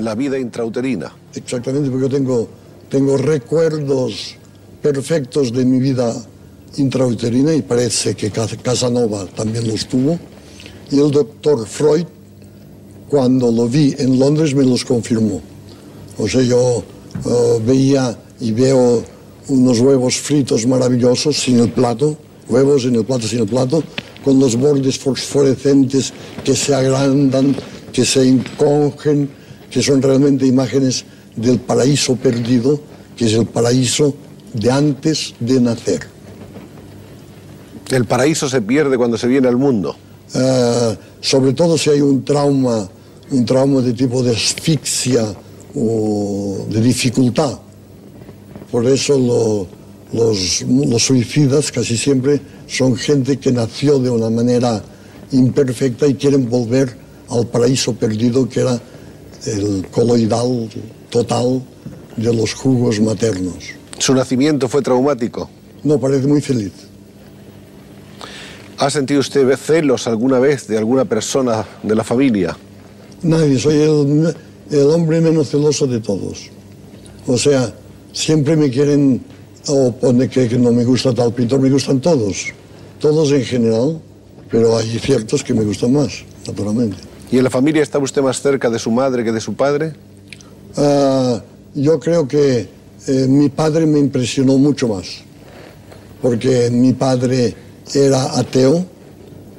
La vida intrauterina. Exactamente, porque yo tengo, tengo recuerdos perfectos de mi vida intrauterina y parece que Casanova también los tuvo. Y el doctor Freud, cuando lo vi en Londres, me los confirmó. O sea, yo eh, veía y veo unos huevos fritos maravillosos sin el plato, huevos en el plato sin el plato, con los bordes fosforescentes que se agrandan, que se encogen, que son realmente imágenes del paraíso perdido, que es el paraíso de antes de nacer. El paraíso se pierde cuando se viene al mundo. Eh, sobre todo si hay un trauma, un trauma de tipo de asfixia o de dificultad. Por eso los, los suicidas casi siempre son gente que nació de una manera imperfecta y quieren volver al paraíso perdido que era el coloidal total de los jugos maternos. ¿Su nacimiento fue traumático? No, parece muy feliz. ¿Ha sentido usted celos alguna vez de alguna persona de la familia? Nadie, soy el, el hombre menos celoso de todos. O sea, siempre me quieren, o pone que, que no me gusta tal pintor, me gustan todos, todos en general, pero hay ciertos que me gustan más, naturalmente. ¿Y en la familia está usted más cerca de su madre que de su padre? Uh, yo creo que eh, mi padre me impresionó mucho más, porque mi padre era ateo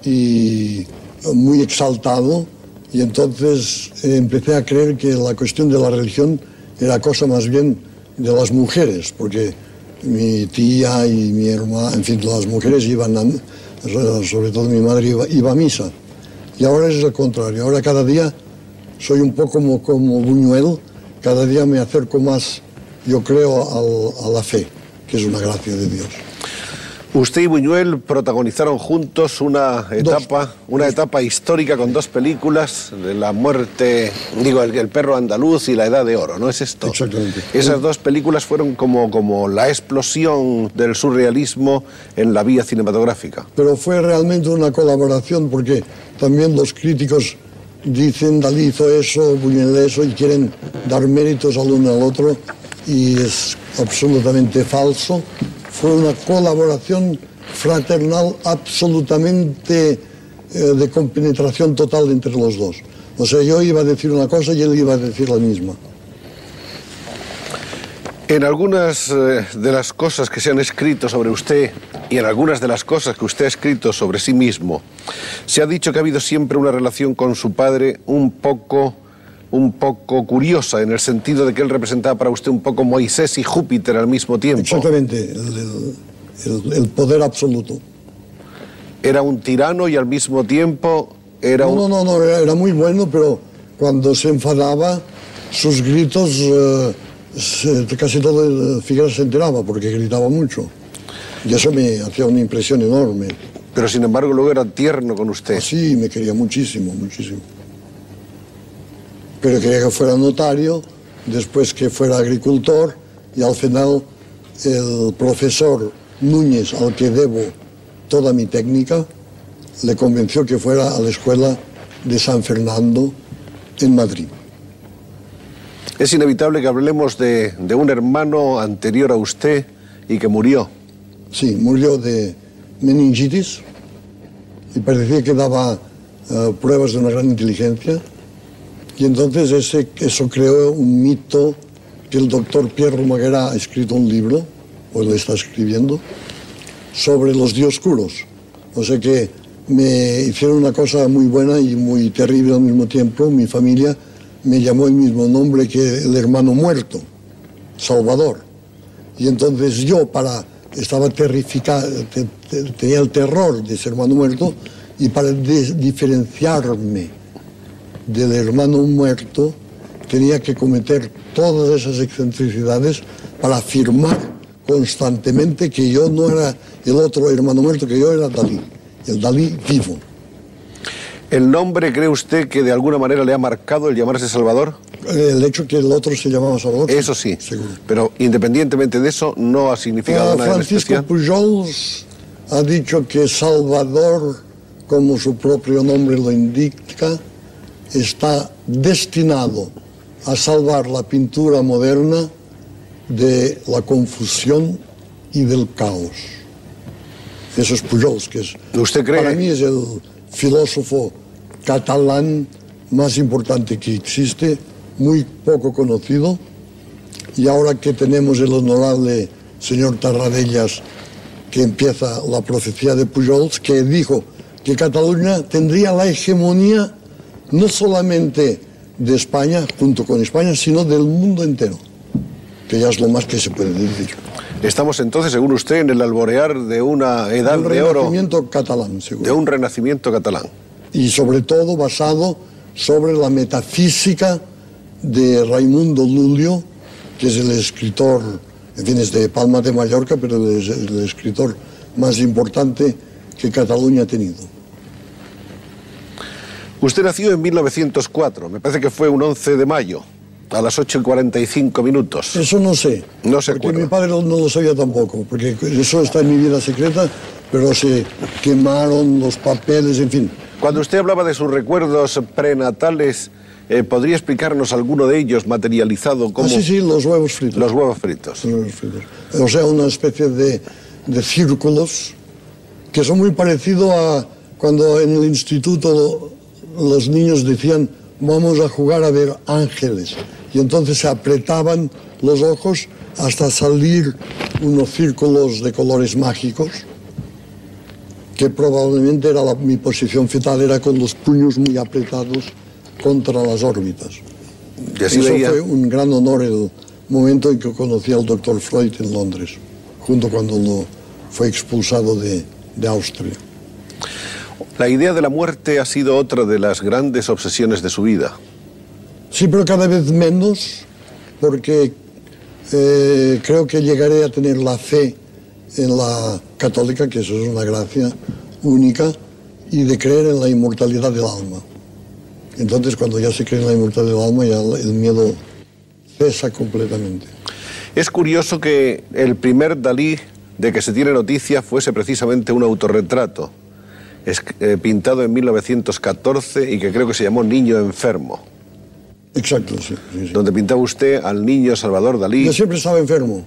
y muy exaltado, y entonces eh, empecé a creer que la cuestión de la religión era cosa más bien de las mujeres, porque mi tía y mi hermana, en fin, las mujeres iban, a, sobre todo mi madre iba, iba, a misa. Y ahora es el contrario, ahora cada día soy un poco como, Buñuel, cada día me acerco más, yo creo, a la fe, que es una gracia de Dios. Usted y Buñuel protagonizaron juntos una etapa, una etapa histórica con dos películas, de la muerte, digo, el, perro andaluz y la edad de oro, ¿no es esto? Exactamente. Esas dos películas fueron como, como la explosión del surrealismo en la vía cinematográfica. Pero fue realmente una colaboración porque también los críticos dicen Dalí hizo eso, Buñuel eso y quieren dar méritos al uno al otro y es absolutamente falso Fue una colaboración fraternal absolutamente eh, de compenetración total entre los dos. O sea, yo iba a decir una cosa y él iba a decir la misma. En algunas eh, de las cosas que se han escrito sobre usted y en algunas de las cosas que usted ha escrito sobre sí mismo, se ha dicho que ha habido siempre una relación con su padre un poco un poco curiosa, en el sentido de que él representaba para usted un poco Moisés y Júpiter al mismo tiempo. Exactamente, el, poder absoluto. Era un tirano y al mismo tiempo era no, un... No, no, no, era, muy bueno, pero cuando se enfadaba, sus gritos, eh, casi todo Figueroa se enteraba porque gritaba mucho. Y eso me hacía una impresión enorme. Pero sin embargo luego era tierno con usted. Ah, sí, me quería muchísimo, muchísimo pero quería que fuera notario, después que fuera agricultor y al final el profesor Núñez, al que debo toda mi técnica, le convenció que fuera a la escuela de San Fernando en Madrid. Es inevitable que hablemos de, de un hermano anterior a usted y que murió. Sí, murió de meningitis y parecía que daba uh, pruebas de una gran inteligencia y entonces ese, eso creó un mito que el doctor Pierre Romaguera ha escrito un libro, o lo está escribiendo, sobre los dioscuros. O sea que me hicieron una cosa muy buena y muy terrible al mismo tiempo. Mi familia me llamó el mismo nombre que el hermano muerto, Salvador. Y entonces yo, para, estaba terrificado, tenía el terror de ser hermano muerto y para diferenciarme del hermano muerto tenía que cometer todas esas excentricidades para afirmar constantemente que yo no era el otro hermano muerto, que yo era Dalí, el Dalí vivo. ¿El nombre cree usted que de alguna manera le ha marcado el llamarse Salvador? El hecho que el otro se llamaba Salvador. Eso sí, seguro. pero independientemente de eso, no ha significado uh, nada Francisco Pujols ha dicho que Salvador, como su propio nombre lo indica, está destinado a salvar la pintura moderna de la confusión y del caos. Eso es Pujols, que es, ¿Usted cree? para mí es el filósofo catalán más importante que existe, muy poco conocido, y ahora que tenemos el honorable señor Tarradellas, que empieza la profecía de Pujols, que dijo que Cataluña tendría la hegemonía no solamente de España, junto con España, sino del mundo entero, que ya es lo más que se puede decir. Estamos entonces, según usted, en el alborear de una edad Un de oro, renacimiento catalán, de seguro. un renacimiento catalán. Y sobre todo basado sobre la metafísica de Raimundo Lulio, que es el escritor, en fin, es de Palma de Mallorca, pero es el escritor más importante que Cataluña ha tenido. Usted nació en 1904, me parece que fue un 11 de mayo, a las 8 y 45 minutos. Eso no sé. No se Porque acuerda. mi padre no lo sabía tampoco, porque eso está en mi vida secreta, pero se quemaron los papeles, en fin. Cuando usted hablaba de sus recuerdos prenatales, eh, ¿podría explicarnos alguno de ellos materializado como Ah, sí, sí, los huevos fritos. los huevos fritos? Los huevos fritos. O sea, una especie de, de círculos que son muy parecidos a cuando en el instituto los niños decían vamos a jugar a ver ángeles y entonces se apretaban los ojos hasta salir unos círculos de colores mágicos que probablemente era la- mi posición fetal era con los puños muy apretados contra las órbitas. Y así Eso veía. fue un gran honor el momento en que conocí al doctor Freud en Londres, junto cuando lo fue expulsado de, de Austria. La idea de la muerte ha sido otra de las grandes obsesiones de su vida. Sí, pero cada vez menos, porque eh, creo que llegaré a tener la fe en la católica, que eso es una gracia única, y de creer en la inmortalidad del alma. Entonces, cuando ya se cree en la inmortalidad del alma, ya el miedo cesa completamente. Es curioso que el primer Dalí de que se tiene noticia fuese precisamente un autorretrato, es- eh, pintado en 1914 y que creo que se llamó Niño Enfermo, Exacto, sí. sí, sí. donde pintaba usted al niño Salvador Dalí. Yo siempre estaba enfermo,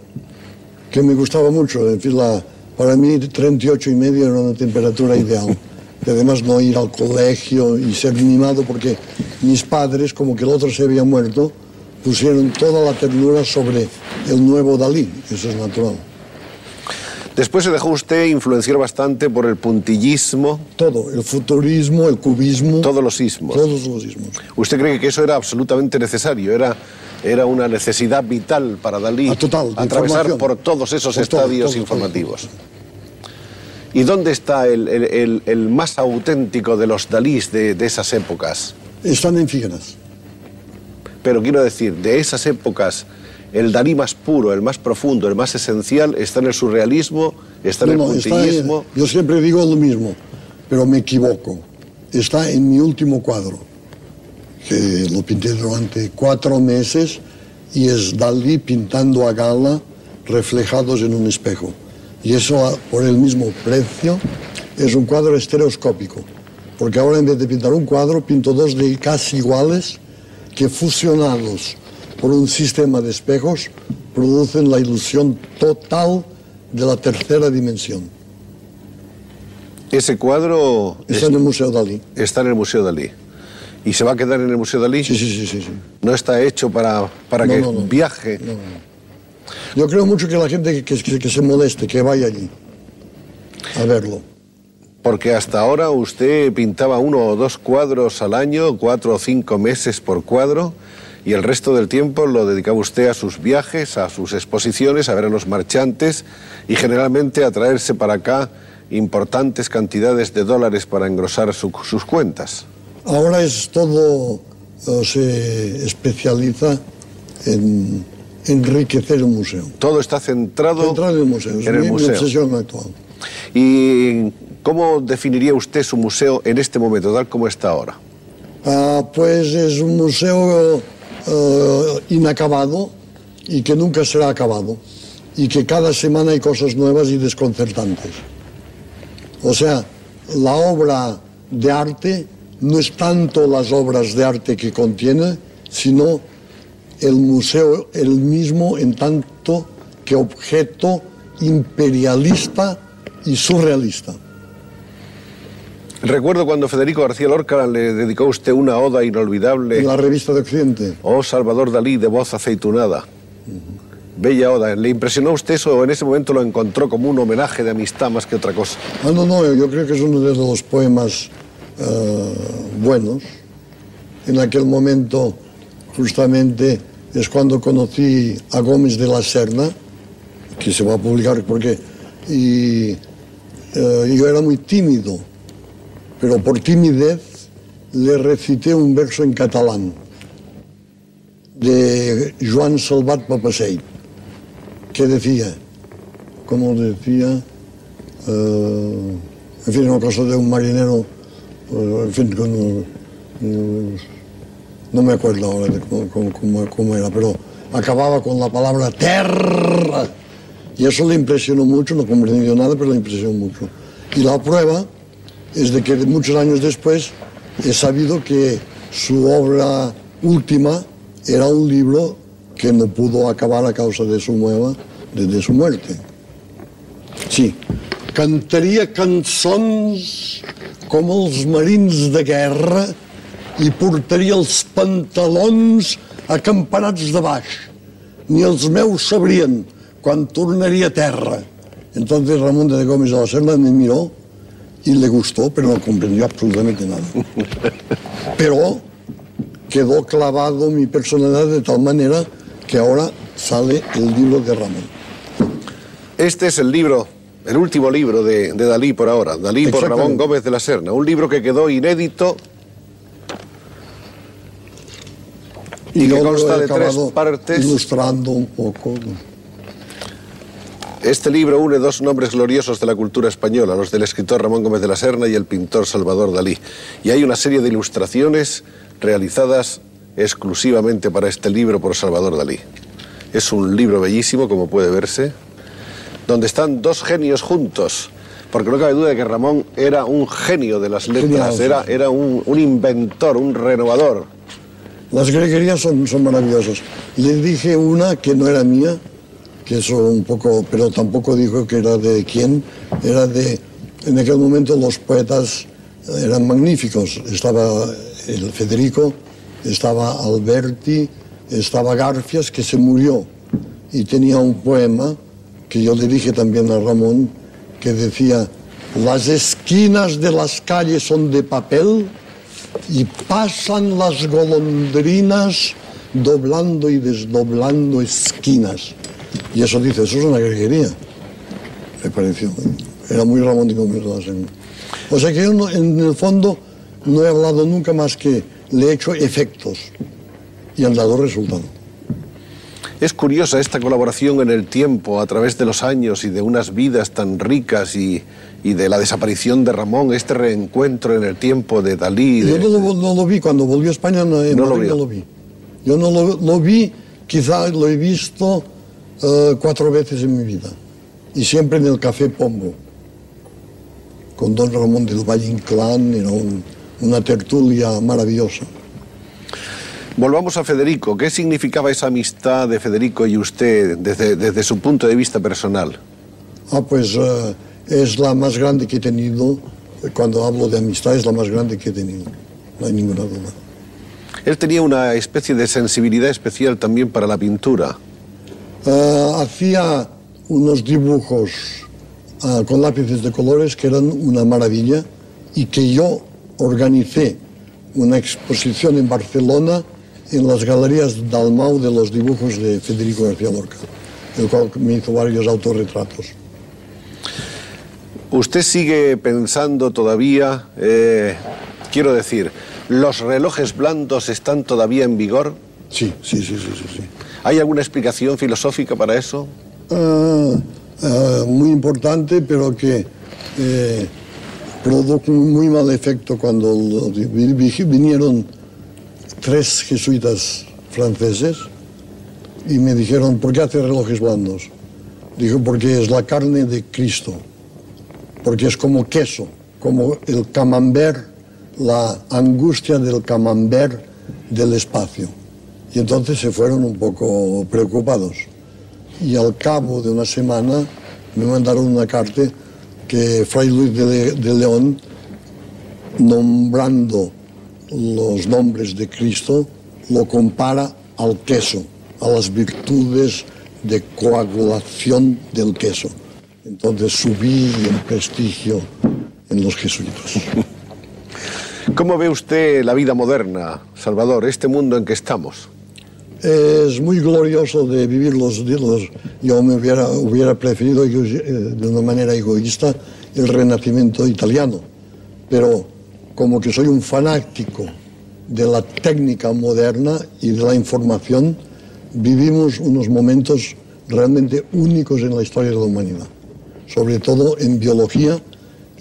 que me gustaba mucho. En fin, la- para mí 38 y medio era una temperatura ideal. Y además no ir al colegio y ser mimado porque mis padres, como que el otro se había muerto, pusieron toda la ternura sobre el nuevo Dalí. Eso es natural. Después se dejó usted influenciar bastante por el puntillismo, Todo, el futurismo, el cubismo, todos los ismos. todos los ismos. ¿Usted cree que eso era absolutamente necesario? Era, era una necesidad vital para Dalí Ah, total, atravesar por todos esos Por estadios todo, informativos. ¿Y dónde está el, el- el- el más auténtico de los Dalís de, de esas épocas? Están en Figueras. Pero quiero decir, de esas épocas, el Dalí más puro, el más profundo, el más esencial, está en el surrealismo, está en el No, está en- puntillismo. yo siempre digo lo mismo, pero me equivoco. Está en mi último cuadro, que lo pinté durante cuatro meses y es Dalí pintando a gala reflejados en un espejo. Y eso por el mismo precio es un cuadro estereoscópico, porque ahora en vez de pintar un cuadro pinto dos de casi iguales que fusionados por un sistema de espejos producen la ilusión total de la tercera dimensión. Ese cuadro Está en el Museo Dalí. está en el Museo Dalí. ¿Y se va a quedar en el Museo Dalí? Sí, sí, sí, sí. sí. No está hecho para, para No, que no, no. viaje. No, no. Yo creo mucho que la gente que, que- que se moleste, que vaya allí a verlo. Porque hasta ahora usted pintaba uno o dos cuadros al año, cuatro o cinco meses por cuadro, y el resto del tiempo lo dedicaba usted a sus viajes, a sus exposiciones, a ver a los marchantes y generalmente a traerse para acá importantes cantidades de dólares para engrosar su- sus cuentas. Ahora es todo, se especializa en enriquecer el museo. Todo está centrado Entrar en el museo, es en el mi, mi museo. obsesión actual. ¿Y cómo definiría usted su museo en este momento, tal como está ahora? Ah, pues es un museo eh, inacabado y que nunca será acabado y que cada semana hay cosas nuevas y desconcertantes. O sea, la obra de arte no es tanto las obras de arte que contiene, sino el museo el mismo en tanto que objeto imperialista y surrealista. Recuerdo cuando Federico García Lorca le dedicó a usted una oda inolvidable. En la revista de Occidente. Oh Salvador Dalí, de voz aceitunada. Bella oda. ¿Le impresionó usted eso o en ese momento lo encontró como un homenaje de amistad más que otra cosa? Ah, no, no, yo creo que es uno de los poemas uh, buenos. En aquel momento, justamente, es cuando conocí a Gómez de la Serna, que se va a publicar porque y, uh, yo era muy tímido pero por timidez le recité un verso en catalán de Joan Salvat Papaseit, que decía, como decía, uh, en fin, una cosa de un marinero, uh, en fin, con, uh, no me acuerdo ahora de cómo, cómo, cómo, era, pero acababa con la palabra terra. Y eso le impresionó mucho, no comprendió nada, pero le impresionó mucho. Y la prueba es de que muchos años después he sabido que su obra última era un libro que no pudo acabar a causa de su, mueva, de, de su muerte. Sí, cantaria cançons com els marins de guerra i portaria els pantalons acampanats de baix. Ni els meus sabrien quan tornaria a terra. Entonces Ramón de Gómez de la Serna me miró y le gustó, pero no comprendió absolutamente nada. Pero quedó clavado mi personalidad de tal manera que ahora sale el libro de Ramón. Este es el libro, el último libro de, de Dalí por ahora, Dalí por Ramón Gómez de la Serna, un libro que quedó inédito y, y que consta de tres partes. Ilustrando un poco. Este libro une dos nombres gloriosos de la cultura española, los del escritor Ramón Gómez de la Serna y el pintor Salvador Dalí. Y hay una serie de ilustraciones realizadas exclusivamente para este libro por Salvador Dalí. Es un libro bellísimo, como puede verse, donde están dos genios juntos, porque no cabe duda de que Ramón era un genio de las letras, era, era un, un inventor, un renovador. Las greguerías son, son maravillosas. Le dije una que no era mía, que eso un poco, pero tampoco dijo que era de quién, era de, en aquel momento los poetas eran magníficos, estaba el Federico, estaba Alberti, estaba Garfias, que se murió, y tenía un poema que yo dije también a Ramón, que decía, las esquinas de las calles son de papel y pasan las golondrinas doblando y desdoblando esquinas. Y eso dice, eso es una greguería. Me pareció. Era muy romántico. O sea que yo no, en el fondo no he hablado nunca más que le he hecho efectos y han dado resultado. Es curiosa esta colaboración en el tiempo, a través de los años y de unas vidas tan ricas y, y de la desaparición de Ramón, este reencuentro en el tiempo de Dalí. De... Yo no lo, no lo, vi, cuando volvió a España no lo vi. Yo no lo, lo vi, quizá lo he visto uh, cuatro veces en mi vida y siempre en el Café Pombo con don Ramón del Valle Inclán, era un, una tertulia maravillosa. Volvamos a Federico. ¿Qué significaba esa amistad de Federico y usted desde, desde su punto de vista personal? Ah, pues uh, es la más grande que he tenido. Cuando hablo de amistad es la más grande que he tenido. No hay ninguna duda. Él tenía una especie de sensibilidad especial también para la pintura. Uh, hacía unos dibujos uh, con lápices de colores que eran una maravilla y que yo organicé una exposición en Barcelona en las galerías Dalmau de los dibujos de Federico García Lorca, el cual me hizo varios autorretratos. ¿Usted sigue pensando todavía, eh, quiero decir, los relojes blandos están todavía en vigor? Sí, sí, sí, sí, sí. sí. ¿Hay alguna explicación filosófica para eso? Uh, uh, muy importante, pero que eh, produjo un muy mal efecto cuando vinieron tres jesuitas franceses y me dijeron, ¿por qué hace relojes blandos? Dijo, porque es la carne de Cristo, porque es como queso, como el camembert, la angustia del camembert del espacio. Y entonces se fueron un poco preocupados. Y al cabo de una semana me mandaron una carta que Fray Luis de, de León, nombrando los nombres de Cristo, lo compara al queso, a las virtudes de coagulación del queso. Entonces subí en prestigio en los jesuitas. ¿Cómo ve usted la vida moderna, Salvador, este mundo en que estamos? Es muy glorioso de vivir los días. Yo me hubiera, hubiera preferido eh, de una manera egoísta el renacimiento italiano, pero como que soy un fanático de la técnica moderna y de la información, vivimos unos momentos realmente únicos en la historia de la humanidad, sobre todo en biología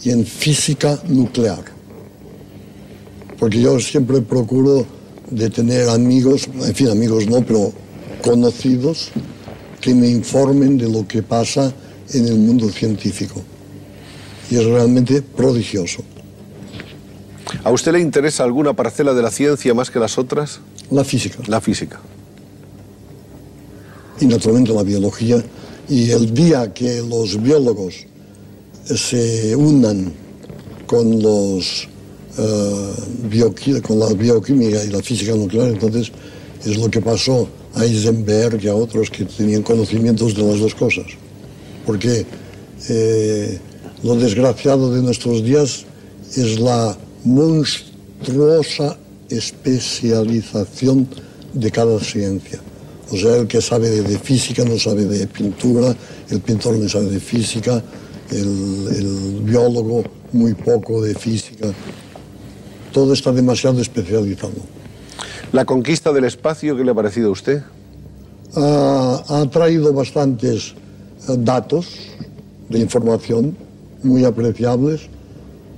y en física nuclear. Porque yo siempre procuro de tener amigos, en fin, amigos no, pero conocidos que me informen de lo que pasa en el mundo científico. Y es realmente prodigioso. ¿A usted le interesa alguna parcela de la ciencia más que las otras? La física. La física. Y naturalmente la biología. Y el día que los biólogos se unan con los uh, con la bioquímica y la física nuclear, entonces es lo que pasó a Heisenberg y a otros que tenían conocimientos de las dos cosas. Porque eh, lo desgraciado de nuestros días es la monstruosa especialización de cada ciencia. O sea, el que sabe de, física no sabe de pintura, el pintor no sabe de física, el, el biólogo muy poco de física. Todo está demasiado especializado. ¿La conquista del espacio qué le ha parecido a usted? Ha traído bastantes eh, datos de información muy apreciables,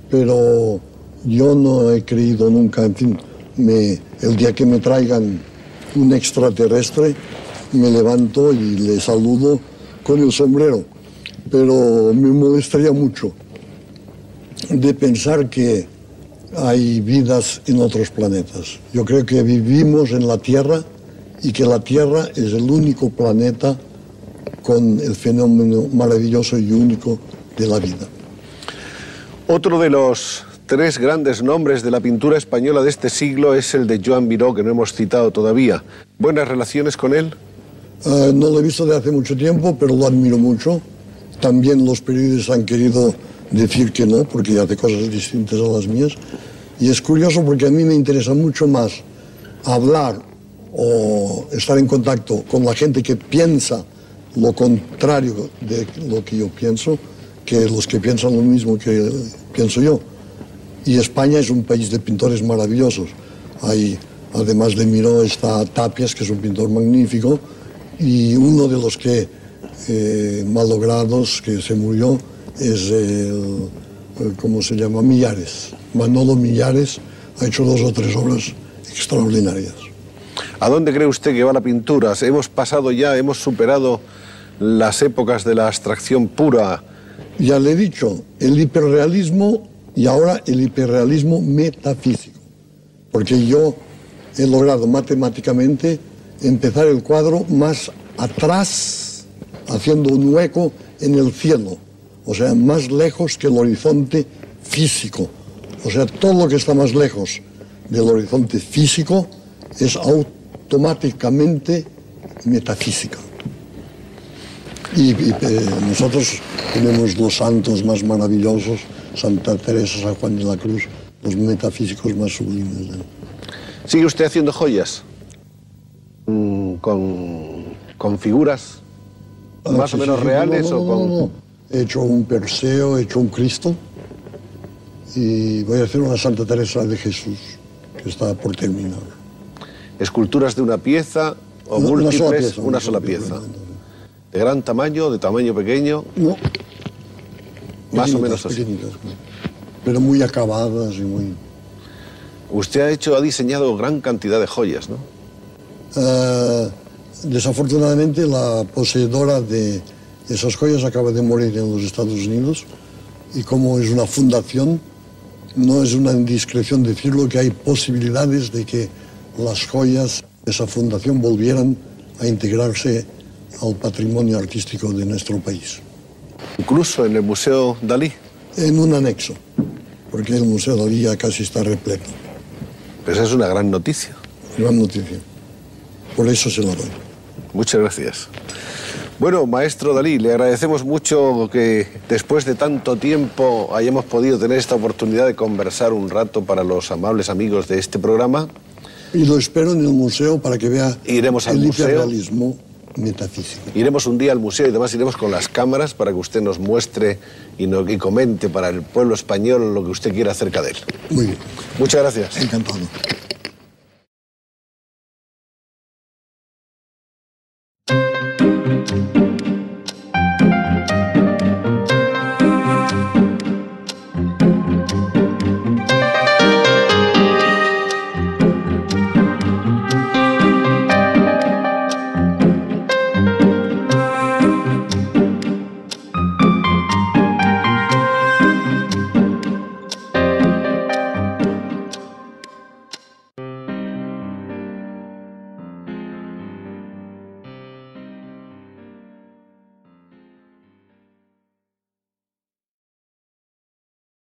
pero yo no he creído nunca, en fin, me, el día que me traigan un extraterrestre, me levanto y le saludo con el sombrero, pero me molestaría mucho de pensar que hay vidas en otros planetas. Yo creo que vivimos en la Tierra y que la Tierra es el único planeta con el fenómeno maravilloso y único de la vida. Otro de los tres grandes nombres de la pintura española de este siglo es el de Joan Miró, que no hemos citado todavía. ¿Buenas relaciones con él? Uh, no lo he visto desde hace mucho tiempo, pero lo admiro mucho. También los periodistas han querido decir que no, porque hace cosas distintas a las mías. Y es curioso porque a mí me interesa mucho más hablar o estar en contacto con la gente que piensa lo contrario de lo que yo pienso, que los que piensan lo mismo que pienso yo. Y España es un país de pintores maravillosos. Hay, además de Miró, está Tapias, que es un pintor magnífico, y uno de los que eh, malogrados, que se murió, es el, ¿cómo se llama? Millares. Manolo Millares ha hecho dos o tres obras extraordinarias. ¿A dónde cree usted que va la pintura? Hemos pasado ya, hemos superado las épocas de la abstracción pura. Ya le he dicho, el hiperrealismo y ahora el hiperrealismo metafísico, porque yo he logrado matemáticamente empezar el cuadro más atrás, haciendo un hueco en el cielo, o sea, más lejos que el horizonte físico. O sea, todo lo que está más lejos del horizonte físico es automáticamente metafísica. Y, eh, nosotros tenemos los santos más maravillosos Santa Teresa, San Juan de la Cruz, los metafísicos más sublimes. ¿Sigue usted haciendo joyas? Mm, ¿Con, con figuras ah, más o menos reales? o con... He hecho un Perseo, he hecho un Cristo y voy a hacer una Santa Teresa de Jesús, que está por terminar. ¿Esculturas de una pieza o múltiples? Una sola pieza. Una sola pieza. ¿De gran tamaño, de tamaño pequeño? No, más o menos así. Pero muy acabadas y muy... Usted ha hecho, ha diseñado gran cantidad de joyas, ¿no? Uh, desafortunadamente la poseedora de esas joyas acaba de morir en los Estados Unidos y como es una fundación, no es una indiscreción decirlo que hay posibilidades de que las joyas esa fundación volvieran a integrarse al patrimonio artístico de nuestro país. Incluso en el Museo Dalí. En un anexo, porque el Museo Dalí ya casi está repleto. Pues es una gran noticia. Gran noticia. Por eso se lo doy. Muchas gracias. Bueno, maestro Dalí, le agradecemos mucho que después de tanto tiempo hayamos podido tener esta oportunidad de conversar un rato para los amables amigos de este programa. Y lo espero en el museo para que vea Iremos al el museo. metafísico. Iremos un día al museo y además iremos con las cámaras para que usted nos muestre y, no- y comente para el pueblo español lo que usted quiera acerca de él. Muy bien, Muchas gracias. encantado.